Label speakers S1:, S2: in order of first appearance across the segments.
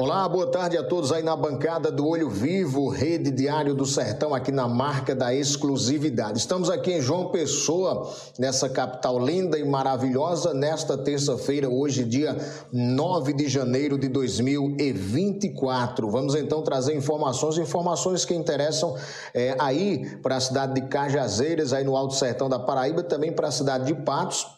S1: Olá, boa tarde a todos aí na bancada do Olho Vivo, Rede Diário do Sertão, aqui na marca da exclusividade. Estamos aqui em João Pessoa, nessa capital linda e maravilhosa, nesta terça-feira, hoje, dia 9 de janeiro de 2024. Vamos então trazer informações, informações que interessam é, aí para a cidade de Cajazeiras, aí no Alto Sertão da Paraíba, também para a cidade de Patos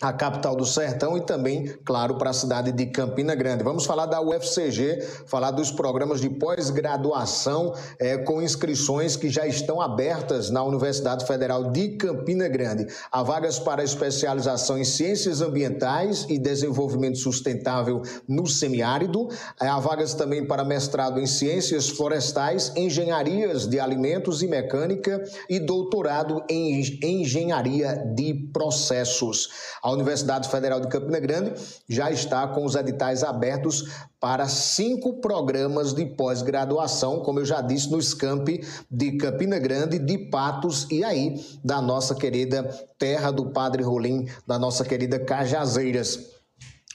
S1: a capital do Sertão e também, claro, para a cidade de Campina Grande. Vamos falar da UFCG, falar dos programas de pós-graduação é, com inscrições que já estão abertas na Universidade Federal de Campina Grande. Há vagas para especialização em ciências ambientais e desenvolvimento sustentável no semiárido. Há vagas também para mestrado em ciências florestais, engenharias de alimentos e mecânica e doutorado em engenharia de processos. A a Universidade Federal de Campina Grande já está com os editais abertos para cinco programas de pós-graduação, como eu já disse, no SCAMP de Campina Grande, de Patos e aí da nossa querida terra do Padre Rolim, da nossa querida Cajazeiras.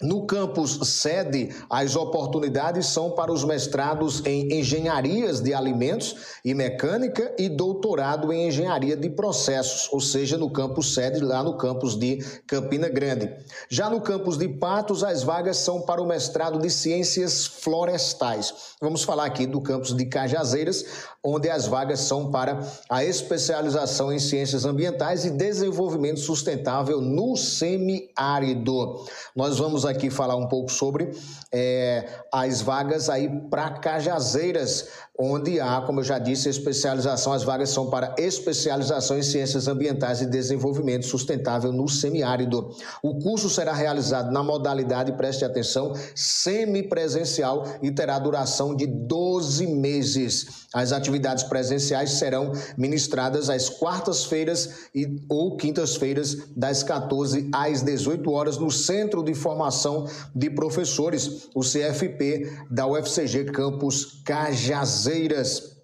S1: No campus sede, as oportunidades são para os mestrados em engenharias de alimentos e mecânica e doutorado em engenharia de processos, ou seja, no campus sede, lá no campus de Campina Grande. Já no campus de Patos, as vagas são para o mestrado de ciências florestais. Vamos falar aqui do campus de Cajazeiras, onde as vagas são para a especialização em ciências ambientais e desenvolvimento sustentável no semiárido. Nós vamos aqui falar um pouco sobre é, as vagas aí para Cajazeiras, onde há, como eu já disse, especialização. As vagas são para especialização em ciências ambientais e desenvolvimento sustentável no semiárido. O curso será realizado na modalidade, preste atenção, semipresencial e terá duração de 12 meses. As atividades presenciais serão ministradas às quartas-feiras e ou quintas-feiras das 14 às 18 horas no Centro de Formação de Professores, o CFP da UFCG Campus Cajazeiras.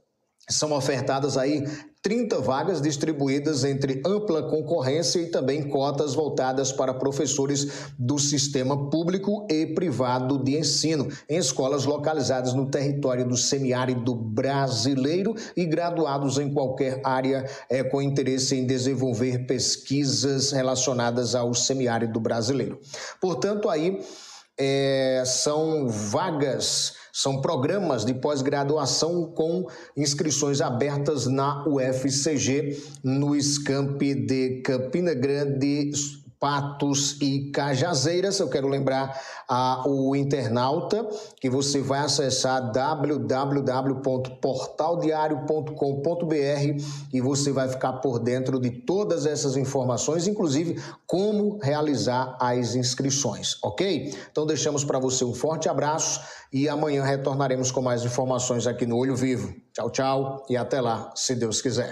S1: São ofertadas aí 30 vagas distribuídas entre ampla concorrência e também cotas voltadas para professores do sistema público e privado de ensino, em escolas localizadas no território do semiárido brasileiro e graduados em qualquer área é, com interesse em desenvolver pesquisas relacionadas ao semiárido brasileiro. Portanto, aí é, são vagas são programas de pós-graduação com inscrições abertas na UFCG, no SCAMP de Campina Grande, Patos e Cajazeiras. Eu quero lembrar a, o internauta que você vai acessar www.portaldiario.com.br e você vai ficar por dentro de todas essas informações, inclusive como realizar as inscrições, ok? Então deixamos para você um forte abraço e amanhã retornaremos com mais informações aqui no Olho Vivo. Tchau, tchau e até lá, se Deus quiser.